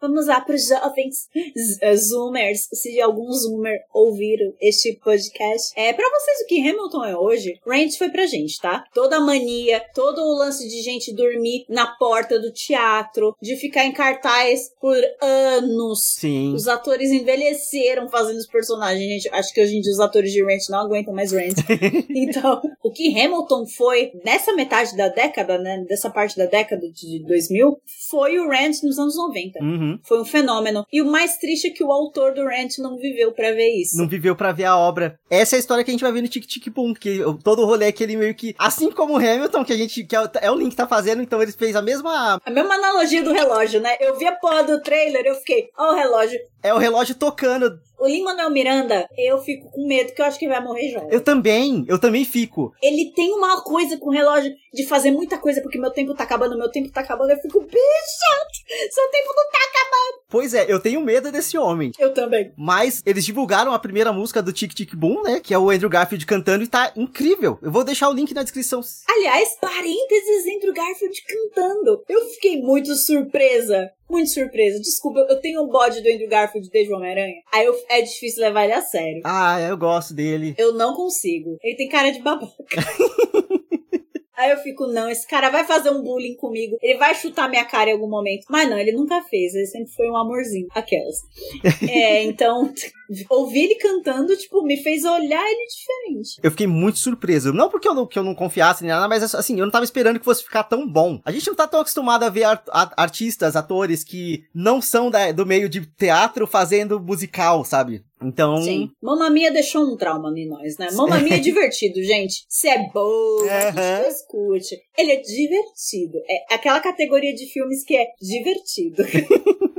Vamos lá para os jovens eh, zoomers, se algum zoomer ouvir este podcast. É para vocês o que Hamilton é hoje, Rant foi pra gente, tá? Toda a mania, todo o lance de gente dormir na porta do teatro, de ficar em cartaz por anos. Sim. Os atores envelheceram fazendo os personagens, gente. Acho que hoje em dia os atores de Rant não aguentam mais Rant. então, o que Hamilton foi nessa metade da década, né, dessa parte da década de 2000, foi o Rant nos anos 90. Uhum. Uhum. Foi um fenômeno. E o mais triste é que o autor do Rant não viveu para ver isso. Não viveu para ver a obra. Essa é a história que a gente vai ver no Tic Tic Boom, que todo o rolê é que ele meio que, assim como o Hamilton, que a gente, que é o, é Link tá fazendo, então eles fez a mesma... A mesma analogia do relógio, né? Eu vi a porra do trailer, eu fiquei, ó o relógio. É o relógio tocando o Lin-Manuel Miranda, eu fico com medo, que eu acho que vai morrer jovem. Eu também, eu também fico. Ele tem uma coisa com o relógio de fazer muita coisa, porque meu tempo tá acabando, meu tempo tá acabando. Eu fico, bicho, seu tempo não tá acabando. Pois é, eu tenho medo desse homem. Eu também. Mas eles divulgaram a primeira música do Tic Tic Boom, né? Que é o Andrew Garfield cantando e tá incrível. Eu vou deixar o link na descrição. Aliás, parênteses, Andrew Garfield cantando. Eu fiquei muito surpresa muito surpresa. Desculpa, eu tenho um bode do Andrew Garfield desde o Homem-Aranha. Aí eu, é difícil levar ele a sério. Ah, eu gosto dele. Eu não consigo. Ele tem cara de babaca. Aí eu fico, não, esse cara vai fazer um bullying comigo, ele vai chutar minha cara em algum momento. Mas não, ele nunca fez, ele sempre foi um amorzinho. Aquelas. é, então, ouvir ele cantando, tipo, me fez olhar ele diferente. Eu fiquei muito surpreso. Não porque eu não, que eu não confiasse nem nada, mas assim, eu não tava esperando que fosse ficar tão bom. A gente não tá tão acostumado a ver art artistas, atores que não são da, do meio de teatro fazendo musical, sabe? Então. Sim. Mamma Mia deixou um trauma em nós, né? Mamma Mia é divertido, gente. Se é boa, uhum. escute. Ele é divertido. É aquela categoria de filmes que é divertido.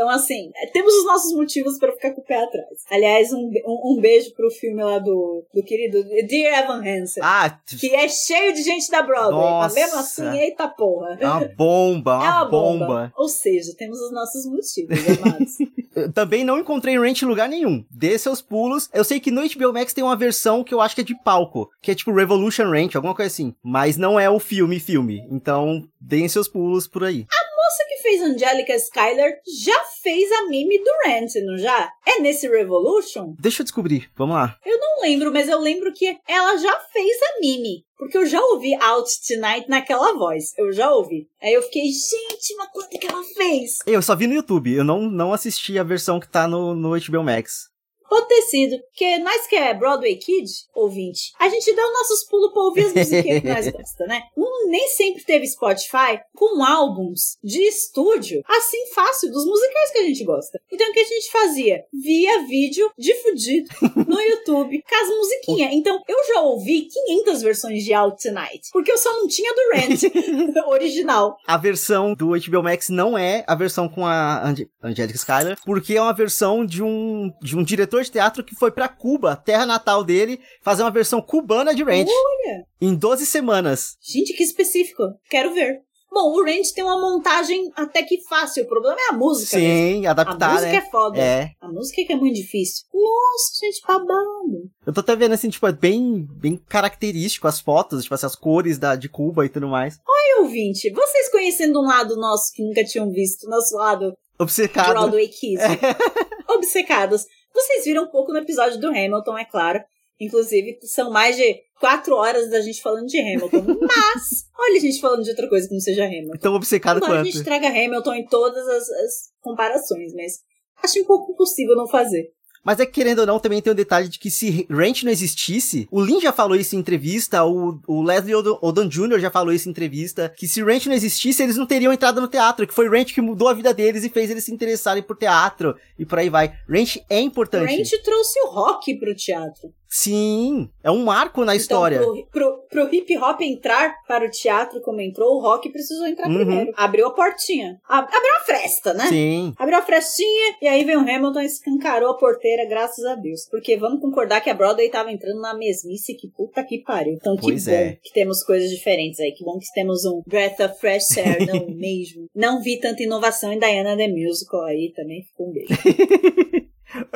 Então, assim, é, temos os nossos motivos para ficar com o pé atrás. Aliás, um, um, um, beijo pro filme lá do, do querido Dear Evan Hansen. Ah, que é cheio de gente da Broadway. Nossa. Mas mesmo assim, eita porra. É uma bomba, uma, é uma bomba. bomba. Ou seja, temos os nossos motivos, amados. Também não encontrei Ranch em lugar nenhum. Dê seus pulos. Eu sei que no HBO Max tem uma versão que eu acho que é de palco, que é tipo Revolution Ranch, alguma coisa assim. Mas não é o filme filme. Então, deem seus pulos por aí. A moça que fez Angelica Schuyler já fez a Mimi do Ranch, não já? É nesse Revolution? Deixa eu descobrir. Vamos lá. Eu não lembro, mas eu lembro que ela já fez a Mimi. Porque eu já ouvi Out Tonight naquela voz. Eu já ouvi. Aí eu fiquei, gente, mas quanto que ela fez? Eu só vi no YouTube. Eu não, não assisti a versão que tá no, no HBO Max. Pode ter sido, porque nós que é Broadway Kid, ouvinte, a gente dá os nossos pulos pra ouvir as musiquinhas que nós gostamos, né? Um nem sempre teve Spotify com álbuns de estúdio assim fácil dos musicais que a gente gosta. Então o que a gente fazia? Via vídeo de fudido no YouTube com as musiquinhas. Então eu já ouvi 500 versões de Out Tonight, porque eu só não tinha do Rent original. A versão do HBO Max não é a versão com a Ange Angelica Schuyler, porque é uma versão de um, de um diretor de teatro que foi para Cuba, terra natal dele, fazer uma versão cubana de Ranch. Olha! Em 12 semanas. Gente, que específico. Quero ver. Bom, o Ranch tem uma montagem até que fácil. O problema é a música. Sim, mesmo. adaptar, A música né? é foda. É. A música é que é muito difícil. Nossa, gente, babado. Eu tô até vendo assim, tipo, é bem, bem característico as fotos, tipo, essas cores da, de Cuba e tudo mais. Oi, ouvinte, vocês conhecendo um lado nosso que nunca tinham visto, nosso lado Obcecado. Broadway Kids, obcecados, vocês viram um pouco no episódio do Hamilton, é claro. Inclusive, são mais de quatro horas da gente falando de Hamilton. Mas, olha a gente falando de outra coisa que não seja Hamilton. Tão obcecado Embora a quanto. gente traga Hamilton em todas as, as comparações, mas acho um pouco impossível não fazer. Mas é que, querendo ou não, também tem o detalhe de que se Ranch não existisse, o Lin já falou isso em entrevista, o, o Leslie Odom Jr. já falou isso em entrevista, que se Ranch não existisse, eles não teriam entrado no teatro, que foi Ranch que mudou a vida deles e fez eles se interessarem por teatro, e por aí vai. Ranch é importante. Ranch trouxe o rock pro teatro. Sim, é um marco na história. Então, pro, pro, pro hip hop entrar para o teatro como entrou, o rock precisou entrar Uhum. primeiro. Abriu a portinha. Abriu a fresta, né? Sim. Abriu a frestinha e aí veio o Hamilton e escancarou a porteira, graças a Deus. Porque vamos concordar que a Broadway tava entrando na mesmice, que puta que pariu. Então que Pois bom é. que temos coisas diferentes aí. Que bom que temos um Breath of Fresh Air, não mesmo. Não vi tanta inovação em Diana The Musical aí também. Ficou um beijo.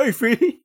Enfim.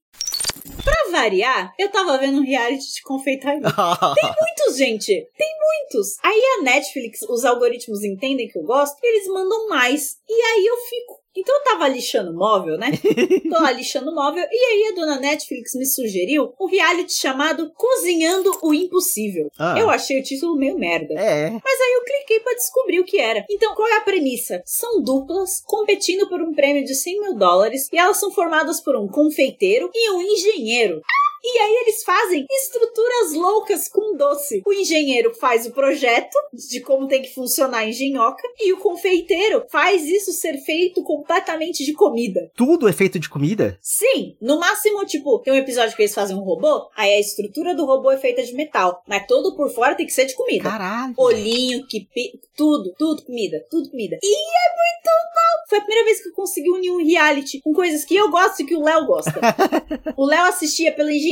Pra variar, eu tava vendo um reality de confeitaria. muitos, gente. Tem muitos. Aí a Netflix, os algoritmos entendem que eu gosto, eles mandam mais. E aí eu fico. Então eu tava lixando móvel, né? Tô lá lixando móvel. E aí a dona Netflix me sugeriu um reality chamado Cozinhando o Impossível. Ah. Eu achei o título meio merda. É. Mas aí eu cliquei pra descobrir o que era. Então, qual é a premissa? São duplas competindo por um prêmio de 100 mil dólares e elas são formadas por um confeiteiro e um engenheiro. E aí eles fazem estruturas loucas com doce. O engenheiro faz o projeto de como tem que funcionar a engenhoca e o confeiteiro faz isso ser feito completamente de comida. Tudo é feito de comida? Sim, no máximo, tipo, tem um episódio que eles fazem um robô, aí a estrutura do robô é feita de metal, mas todo por fora tem que ser de comida Caralho. olhinho, que tudo, tudo comida, tudo comida. E é muito bom! Foi a primeira vez que eu consegui unir um reality com coisas que eu gosto e que o Léo gosta. o Léo assistia pela engenharia,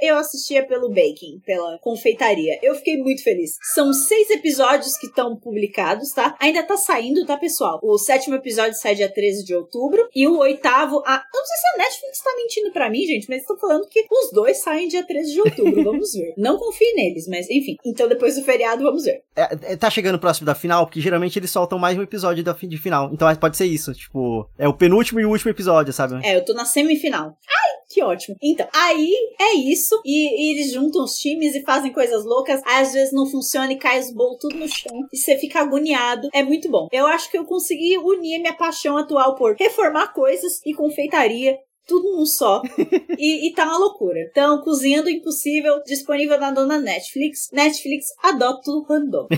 eu assistia pelo baking, pela confeitaria. Eu fiquei muito feliz. São seis episódios que estão publicados, tá? Ainda tá saindo, tá, pessoal? O sétimo episódio sai dia 13 de outubro e o oitavo, a... eu não sei se a Netflix tá mentindo pra mim, gente, mas estão falando que os dois saem dia 13 de outubro. Vamos ver. Não confie neles, mas enfim. Então depois do feriado, vamos ver. É, é, tá chegando próximo da final, porque geralmente eles soltam mais um episódio da, de final. Então pode ser isso, tipo, é o penúltimo e o último episódio, sabe? É, eu tô na semifinal. Ai, que ótimo. Então, aí é isso. E, e eles juntam os times e fazem coisas loucas. Às vezes não funciona e cai os bolos tudo no chão. E você fica agoniado. É muito bom. Eu acho que eu consegui unir minha paixão atual por reformar coisas e confeitaria. Tudo num só. e, e tá uma loucura. Então, Cozinhando o Impossível, disponível na dona Netflix. Netflix, adota o random.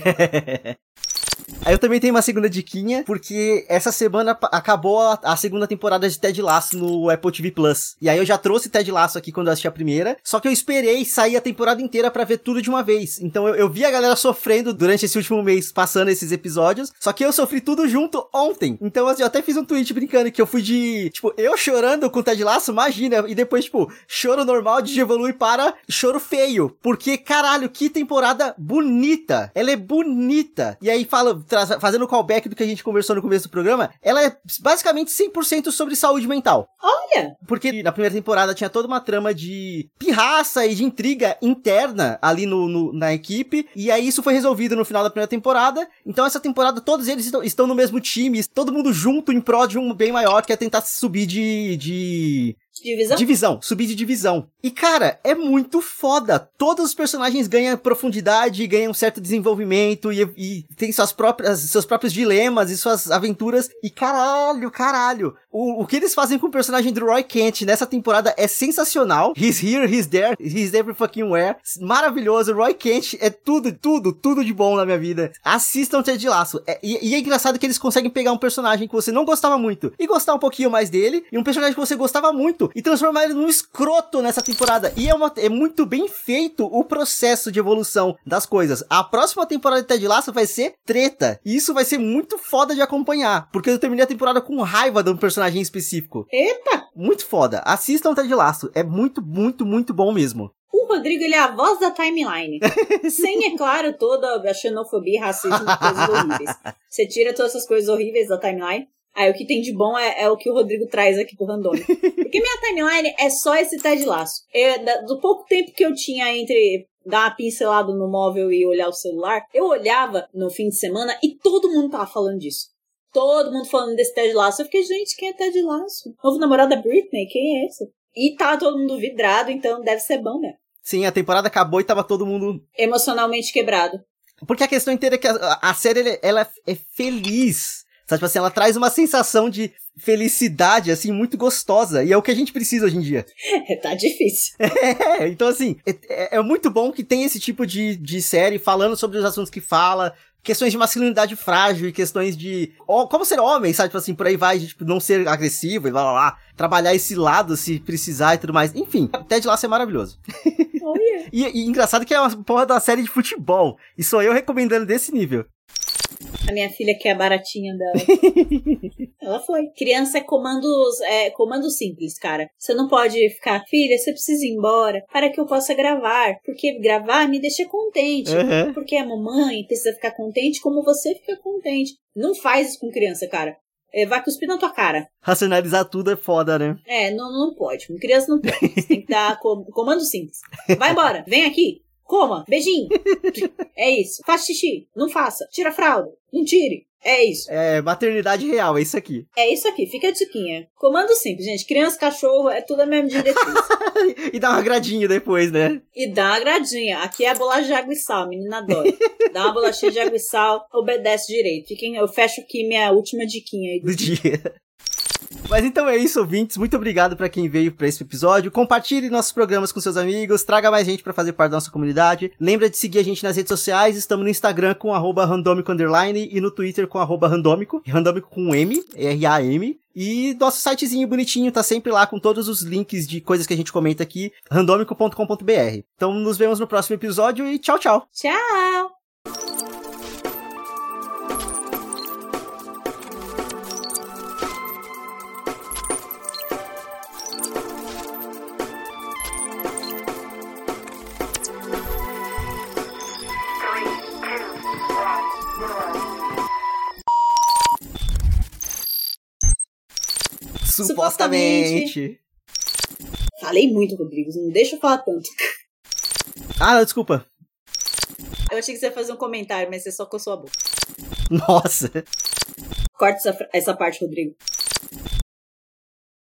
Aí eu também tenho uma segunda diquinha, porque essa semana acabou a, a, segunda temporada de Ted Lasso no Apple TV Plus. E aí eu já trouxe Ted Lasso aqui quando eu assisti a primeira, só que eu esperei sair a temporada inteira para ver tudo de uma vez. Então eu, eu vi a galera sofrendo durante esse último mês passando esses episódios, só que eu sofri tudo junto ontem. Então assim, eu até fiz um tweet brincando que eu fui de, tipo, eu chorando com Ted Lasso, imagina, e depois, tipo, choro normal de evoluir para choro feio. Porque, caralho, que temporada bonita. Ela é bonita. E aí fala, fazendo o callback do que a gente conversou no começo do programa, ela é basicamente 100% sobre saúde mental. Olha! Porque na primeira temporada tinha toda uma trama de pirraça e de intriga interna ali no, no, na equipe, e aí isso foi resolvido no final da primeira temporada. Então essa temporada todos eles estão, estão no mesmo time, todo mundo junto em prol de um bem maior que é tentar subir de, de Divisão? Divisão, subir de divisão. E cara, é muito foda. Todos os personagens ganham profundidade, ganham certo desenvolvimento e, e tem suas próprias, seus próprios dilemas e suas aventuras. E caralho, caralho. O, o que eles fazem com o personagem do Roy Kent nessa temporada é sensacional. He's here, he's there, he's every fucking where. Maravilhoso. Roy Kent é tudo, tudo, tudo de bom na minha vida. Assistam Ted Laço. É, e, e é engraçado que eles conseguem pegar um personagem que você não gostava muito e gostar um pouquinho mais dele, e um personagem que você gostava muito e transformar ele num escroto nessa temporada. E é, uma, é muito bem feito o processo de evolução das coisas. A próxima temporada de Ted Lasso vai ser treta. E isso vai ser muito foda de acompanhar. Porque eu terminei a temporada com raiva de um personagem específico. Eita! Muito foda. Assistam Ted Lasso. É muito, muito, muito bom mesmo. O Rodrigo, ele é a voz da timeline. Sem, é claro, toda a xenofobia, racismo coisas horríveis. Você tira todas essas coisas horríveis da timeline Aí o que tem de bom é, é, o que o Rodrigo traz aqui pro Randômico. Porque minha timeline é só esse Ted Laço. Eu, do pouco tempo que eu tinha entre dar uma pincelada no móvel e olhar o celular, eu olhava no fim de semana e todo mundo tava falando disso. Todo mundo falando desse Ted Laço. Eu fiquei, gente, quem é Ted Laço? Novo namorado da Britney? Quem é esse? E tá todo mundo vidrado, então deve ser bom mesmo. Sim, a temporada acabou e tava todo mundo... Emocionalmente quebrado. Porque a questão inteira é que a, a série, ela é feliz Sabe, tipo assim, ela traz uma sensação de felicidade, assim, muito gostosa. E é o que a gente precisa hoje em dia. É, tá difícil. É, então assim, é, é, é, muito bom que tem esse tipo de, de série falando sobre os assuntos que fala, questões de masculinidade frágil e questões de ó, como ser homem, sabe? Tipo assim, por aí vai, de, tipo, não ser agressivo e blá blá blá. Trabalhar esse lado se precisar e tudo mais. Enfim, Ted Lasso é maravilhoso. Oh, yeah. e, e engraçado que é uma porra da série de futebol. E sou eu recomendando desse nível. A minha filha que é a baratinha dela. Ela foi. Criança é comandos, é comando simples, cara. Você não pode ficar, filha, você precisa ir embora para que eu possa gravar. Porque gravar me deixa contente. Uhum. Porque a mamãe precisa ficar contente como você fica contente. Não faz isso com criança, cara. É, vai cuspir na tua cara. Racionalizar tudo é foda, né? É, não, não pode. Com criança não pode. Você tem que dar comando simples. Vai embora, vem aqui. Coma, beijinho. é isso. Faça xixi. Não faça. Tira a fralda. Não tire. É isso. É maternidade real, é isso aqui. É isso aqui, fica a diquinha. Comando simples, gente. Criança, cachorro, é tudo a mesma diretriz. e dá uma gradinha depois, né? E dá uma gradinha. Aqui é a bolacha de água e sal, menina adora. dá uma bolachinha de água e sal, obedece direito. Fiquem, eu fecho aqui minha última diquinha aí do, do dia. Mas então é isso, ouvintes. Muito obrigado para quem veio para esse episódio. Compartilhe nossos programas com seus amigos, traga mais gente para fazer parte da nossa comunidade. Lembra de seguir a gente nas redes sociais. Estamos no Instagram com randômico e no Twitter com randômico. Randômico com M, R-A-M. E nosso sitezinho bonitinho tá sempre lá com todos os links de coisas que a gente comenta aqui, randômico.com.br. Então nos vemos no próximo episódio e tchau, tchau. Tchau! Supostamente. Falei muito, Rodrigo. Não deixa eu falar tanto. Ah, não, desculpa. Eu achei que você ia fazer um comentário, mas você só coçou a boca. Nossa. Corta essa, essa parte, Rodrigo.